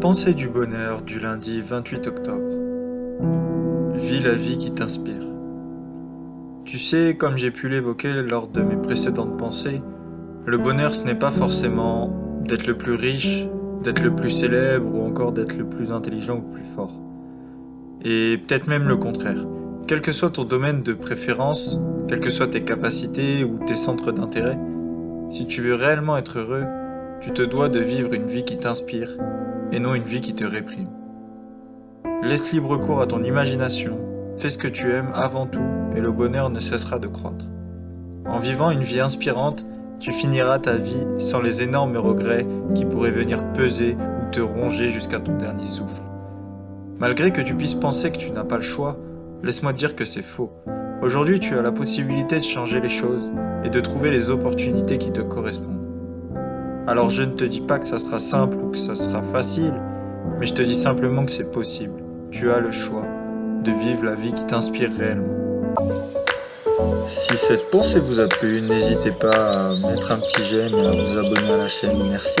Pensée du bonheur du lundi 28 octobre. Vis la vie qui t'inspire. Tu sais, comme j'ai pu l'évoquer lors de mes précédentes pensées, le bonheur ce n'est pas forcément d'être le plus riche, d'être le plus célèbre ou encore d'être le plus intelligent ou plus fort. Et peut-être même le contraire. Quel que soit ton domaine de préférence, quelles que soient tes capacités ou tes centres d'intérêt, si tu veux réellement être heureux, tu te dois de vivre une vie qui t'inspire et non une vie qui te réprime. Laisse libre cours à ton imagination, fais ce que tu aimes avant tout et le bonheur ne cessera de croître. En vivant une vie inspirante, tu finiras ta vie sans les énormes regrets qui pourraient venir peser ou te ronger jusqu'à ton dernier souffle. Malgré que tu puisses penser que tu n'as pas le choix, laisse-moi te dire que c'est faux. Aujourd'hui, tu as la possibilité de changer les choses et de trouver les opportunités qui te correspondent. Alors je ne te dis pas que ça sera simple ou que ça sera facile, mais je te dis simplement que c'est possible. Tu as le choix de vivre la vie qui t'inspire réellement. Si cette pensée vous a plu, n'hésitez pas à mettre un petit j'aime et à vous abonner à la chaîne. Merci.